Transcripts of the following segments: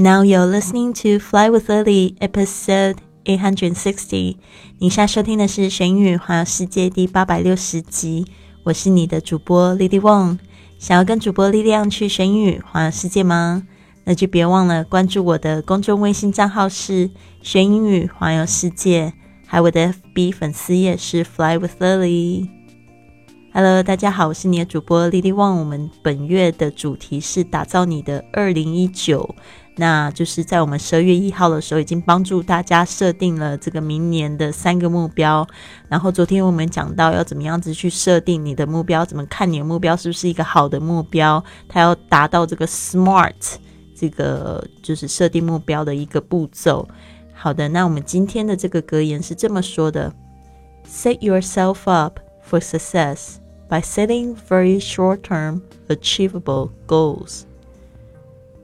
Now you're listening to Fly with Lily, episode eight hundred sixty。你现在收听的是《玄宇环游世界》第八百六十集。我是你的主播 Lily Wong。想要跟主播力量去玄宇环游世界吗？那就别忘了关注我的公众微信账号是“玄英语环游世界”，还有我的 FB 粉丝页是 “Fly with Lily”。Hello，大家好，我是你的主播 Lily Wong。我们本月的主题是打造你的二零一九。那就是在我们十二月一号的时候，已经帮助大家设定了这个明年的三个目标。然后昨天我们讲到要怎么样子去设定你的目标，怎么看你的目标是不是一个好的目标，它要达到这个 SMART 这个就是设定目标的一个步骤。好的，那我们今天的这个格言是这么说的：Set yourself up for success by setting very short-term achievable goals.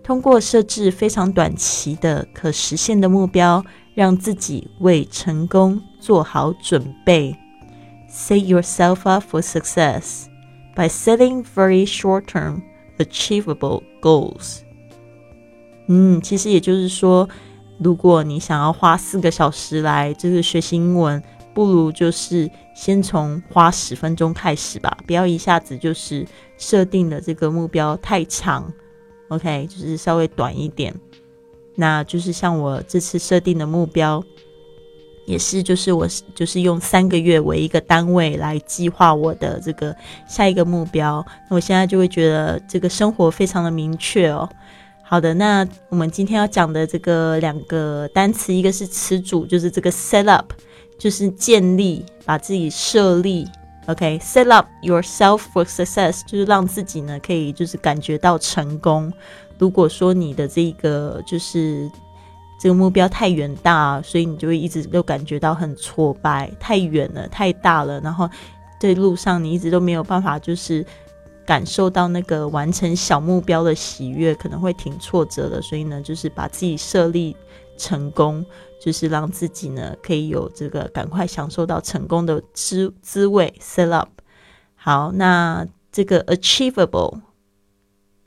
通过设置非常短期的可实现的目标，让自己为成功做好准备。Set yourself up for success by setting very short-term achievable goals。嗯，其实也就是说，如果你想要花四个小时来就是学习英文，不如就是先从花十分钟开始吧，不要一下子就是设定的这个目标太长。OK，就是稍微短一点，那就是像我这次设定的目标，也是就是我就是用三个月为一个单位来计划我的这个下一个目标。那我现在就会觉得这个生活非常的明确哦。好的，那我们今天要讲的这个两个单词，一个是词组，就是这个 set up，就是建立，把自己设立。OK，set up yourself for success，就是让自己呢可以就是感觉到成功。如果说你的这个就是这个目标太远大，所以你就会一直都感觉到很挫败，太远了，太大了。然后在路上你一直都没有办法就是感受到那个完成小目标的喜悦，可能会挺挫折的。所以呢，就是把自己设立。成功就是让自己呢可以有这个赶快享受到成功的滋滋味。Set up 好，那这个 achievable，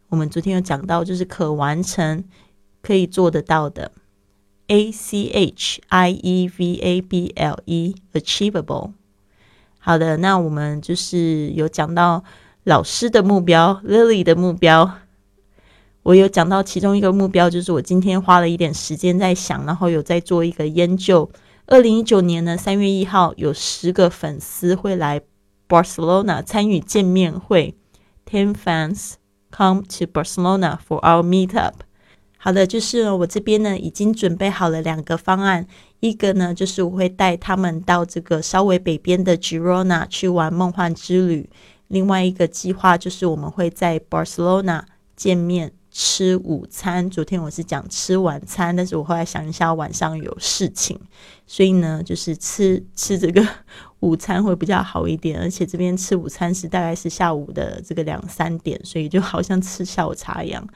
我们昨天有讲到，就是可完成、可以做得到的。A C H I E V A B L E，achievable。好的，那我们就是有讲到老师的目标，Lily 的目标。我有讲到其中一个目标，就是我今天花了一点时间在想，然后有在做一个研究。二零一九年呢，三月一号有十个粉丝会来 Barcelona 参与见面会。Ten fans come to Barcelona for our meetup。好的，就是我这边呢已经准备好了两个方案，一个呢就是我会带他们到这个稍微北边的 Girona 去玩梦幻之旅，另外一个计划就是我们会在 Barcelona 见面。吃午餐，昨天我是讲吃晚餐，但是我后来想一下，晚上有事情，所以呢，就是吃吃这个午餐会比较好一点。而且这边吃午餐是大概是下午的这个两三点，所以就好像吃下午茶一样。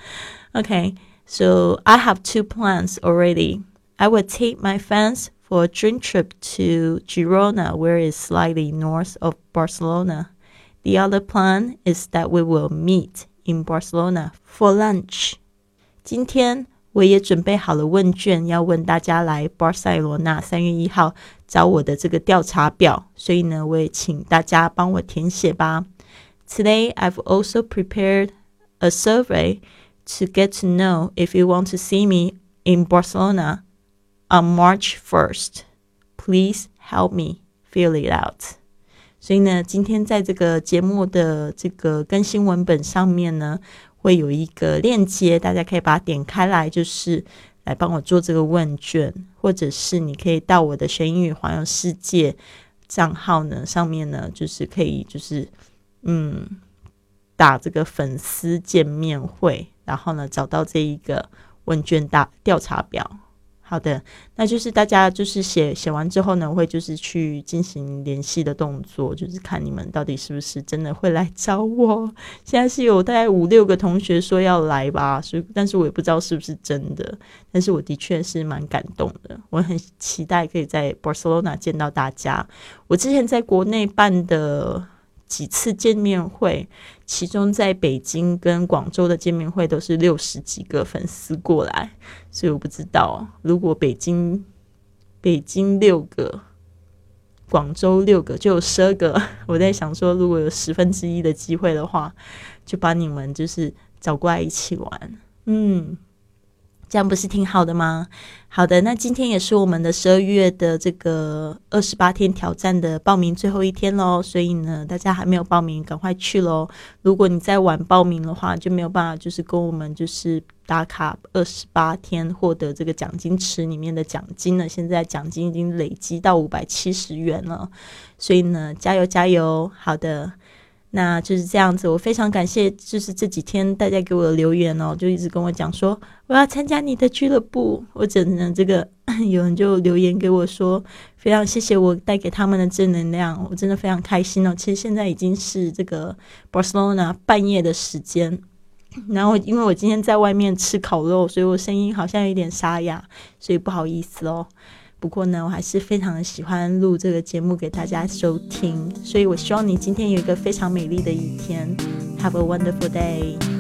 OK，so I have two plans already. I will take my friends for a dream trip to Girona, where is slightly north of Barcelona. The other plan is that we will meet. In Barcelona for lunch。今天我也准备好了问卷，要问大家来巴塞罗那三月一号找我的这个调查表，所以呢，我也请大家帮我填写吧。Today I've also prepared a survey to get to know if you want to see me in Barcelona on March 1st. Please help me fill it out. 所以呢，今天在这个节目的这个更新文本上面呢，会有一个链接，大家可以把它点开来，就是来帮我做这个问卷，或者是你可以到我的学英语环游世界账号呢上面呢，就是可以就是嗯打这个粉丝见面会，然后呢找到这一个问卷大调查表。好的，那就是大家就是写写完之后呢，会就是去进行联系的动作，就是看你们到底是不是真的会来找我。现在是有大概五六个同学说要来吧，所以但是我也不知道是不是真的，但是我的确是蛮感动的，我很期待可以在 Barcelona 见到大家。我之前在国内办的几次见面会，其中在北京跟广州的见面会都是六十几个粉丝过来，所以我不知道如果北京北京六个，广州六个，就有十二个。我在想说，如果有十分之一的机会的话，就把你们就是找过来一起玩，嗯。这样不是挺好的吗？好的，那今天也是我们的十二月的这个二十八天挑战的报名最后一天喽，所以呢，大家还没有报名，赶快去喽！如果你再晚报名的话，就没有办法就是跟我们就是打卡二十八天获得这个奖金池里面的奖金了。现在奖金已经累积到五百七十元了，所以呢，加油加油！好的。那就是这样子，我非常感谢，就是这几天大家给我的留言哦，就一直跟我讲说我要参加你的俱乐部，我整的这个 有人就留言给我说，非常谢谢我带给他们的正能量，我真的非常开心哦。其实现在已经是这个 Barcelona 半夜的时间，然后因为我今天在外面吃烤肉，所以我声音好像有点沙哑，所以不好意思哦。不过呢，我还是非常的喜欢录这个节目给大家收听，所以我希望你今天有一个非常美丽的一天，Have a wonderful day。